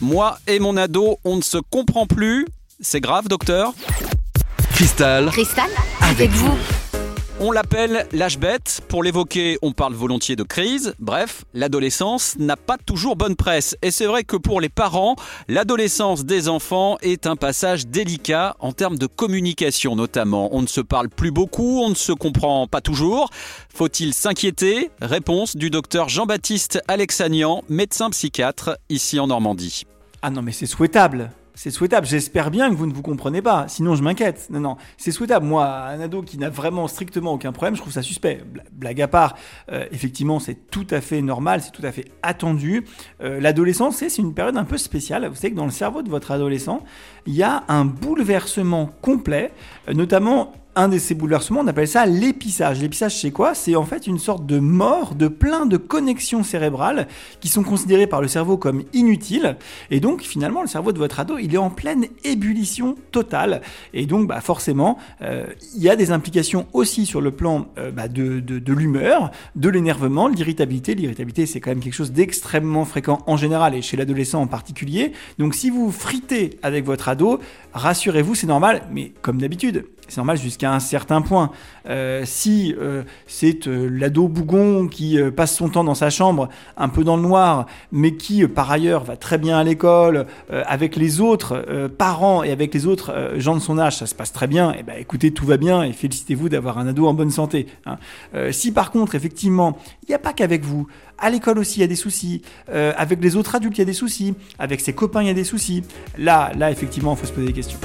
Moi et mon ado, on ne se comprend plus. C'est grave, docteur Cristal, Cristal, avec vous. On l'appelle l'âge bête. Pour l'évoquer, on parle volontiers de crise. Bref, l'adolescence n'a pas toujours bonne presse. Et c'est vrai que pour les parents, l'adolescence des enfants est un passage délicat en termes de communication notamment. On ne se parle plus beaucoup, on ne se comprend pas toujours. Faut-il s'inquiéter? Réponse du docteur Jean-Baptiste Alexanian, médecin psychiatre ici en Normandie. Ah non mais c'est souhaitable c'est souhaitable. J'espère bien que vous ne vous comprenez pas. Sinon, je m'inquiète. Non, non, c'est souhaitable. Moi, un ado qui n'a vraiment strictement aucun problème, je trouve ça suspect. Blague à part, euh, effectivement, c'est tout à fait normal, c'est tout à fait attendu. Euh, l'adolescence, c'est une période un peu spéciale. Vous savez que dans le cerveau de votre adolescent, il y a un bouleversement complet, euh, notamment un de ces bouleversements, on appelle ça l'épissage. L'épissage, c'est quoi? C'est en fait une sorte de mort de plein de connexions cérébrales qui sont considérées par le cerveau comme inutiles. Et donc, finalement, le cerveau de votre ado, il est en pleine ébullition totale. Et donc, bah, forcément, euh, il y a des implications aussi sur le plan euh, bah, de, de, de l'humeur, de l'énervement, de l'irritabilité. L'irritabilité, c'est quand même quelque chose d'extrêmement fréquent en général et chez l'adolescent en particulier. Donc, si vous fritez avec votre ado, rassurez-vous, c'est normal, mais comme d'habitude, c'est normal jusqu'à un certain point. Euh, si euh, c'est euh, l'ado bougon qui passe son temps dans sa chambre, un peu dans le noir, mais qui par ailleurs va très bien à l'école, avec les autres parents et avec les autres gens de son âge, ça se passe très bien, et eh ben écoutez, tout va bien et félicitez-vous d'avoir un ado en bonne santé. Hein. si par contre, effectivement, il n'y a pas qu'avec vous, à l'école aussi il y a des soucis, avec les autres adultes il y a des soucis, avec ses copains il y a des soucis, là, là effectivement, il faut se poser des questions.